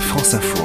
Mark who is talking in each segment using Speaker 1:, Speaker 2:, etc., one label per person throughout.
Speaker 1: France Info.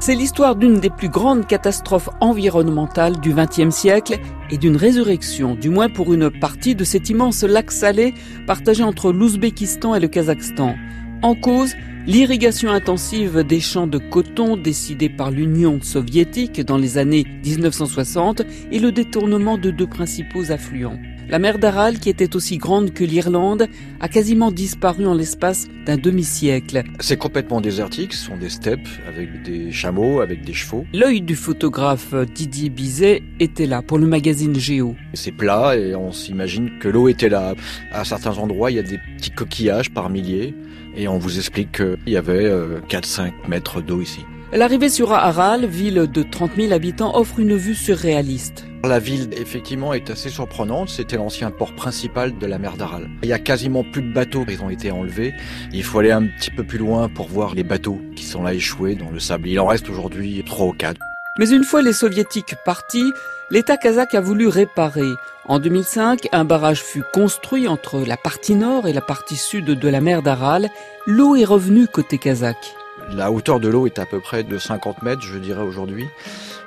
Speaker 2: C'est l'histoire d'une des plus grandes catastrophes environnementales du XXe siècle et d'une résurrection, du moins pour une partie de cet immense lac salé partagé entre l'Ouzbékistan et le Kazakhstan. En cause, l'irrigation intensive des champs de coton décidée par l'Union soviétique dans les années 1960 et le détournement de deux principaux affluents. La mer d'Aral, qui était aussi grande que l'Irlande, a quasiment disparu en l'espace d'un demi-siècle.
Speaker 3: C'est complètement désertique, ce sont des steppes avec des chameaux, avec des chevaux.
Speaker 2: L'œil du photographe Didier Bizet était là pour le magazine Géo.
Speaker 3: C'est plat et on s'imagine que l'eau était là. À certains endroits, il y a des petits coquillages par milliers et on vous explique qu'il y avait 4-5 euh, mètres d'eau ici.
Speaker 2: L'arrivée sur Aral, ville de 30 000 habitants, offre une vue surréaliste.
Speaker 3: La ville, effectivement, est assez surprenante. C'était l'ancien port principal de la mer d'Aral. Il y a quasiment plus de bateaux. Ils ont été enlevés. Il faut aller un petit peu plus loin pour voir les bateaux qui sont là échoués dans le sable. Il en reste aujourd'hui trois ou quatre.
Speaker 2: Mais une fois les soviétiques partis, l'État kazakh a voulu réparer. En 2005, un barrage fut construit entre la partie nord et la partie sud de la mer d'Aral. L'eau est revenue côté kazakh.
Speaker 3: La hauteur de l'eau est à peu près de 50 mètres, je dirais aujourd'hui,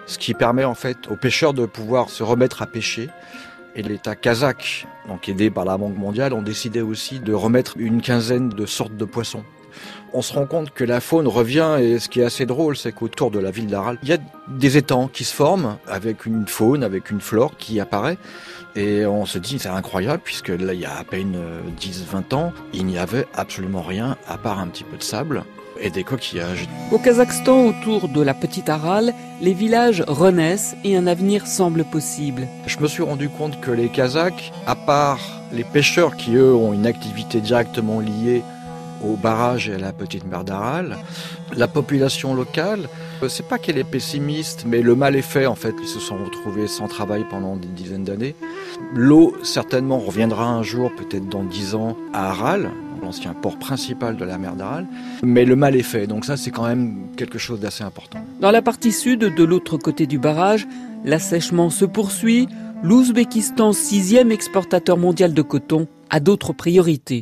Speaker 3: ce qui permet en fait aux pêcheurs de pouvoir se remettre à pêcher. Et l'État kazakh, donc aidé par la Banque mondiale, ont décidé aussi de remettre une quinzaine de sortes de poissons. On se rend compte que la faune revient et ce qui est assez drôle, c'est qu'autour de la ville d'Aral, il y a des étangs qui se forment avec une faune, avec une flore qui apparaît. Et on se dit, c'est incroyable, puisque là, il y a à peine 10-20 ans, il n'y avait absolument rien à part un petit peu de sable et des coquillages.
Speaker 2: Au Kazakhstan, autour de la petite Aral, les villages renaissent et un avenir semble possible.
Speaker 3: Je me suis rendu compte que les Kazakhs, à part les pêcheurs qui eux ont une activité directement liée au barrage et à la petite mer d'Aral, la population locale, euh, c'est pas qu'elle est pessimiste, mais le mal est fait en fait. Ils se sont retrouvés sans travail pendant des dizaines d'années. L'eau certainement reviendra un jour, peut-être dans dix ans, à Aral, l'ancien port principal de la mer d'Aral. Mais le mal est fait, donc ça c'est quand même quelque chose d'assez important.
Speaker 2: Dans la partie sud, de l'autre côté du barrage, l'assèchement se poursuit. L'Ouzbékistan, sixième exportateur mondial de coton, a d'autres priorités.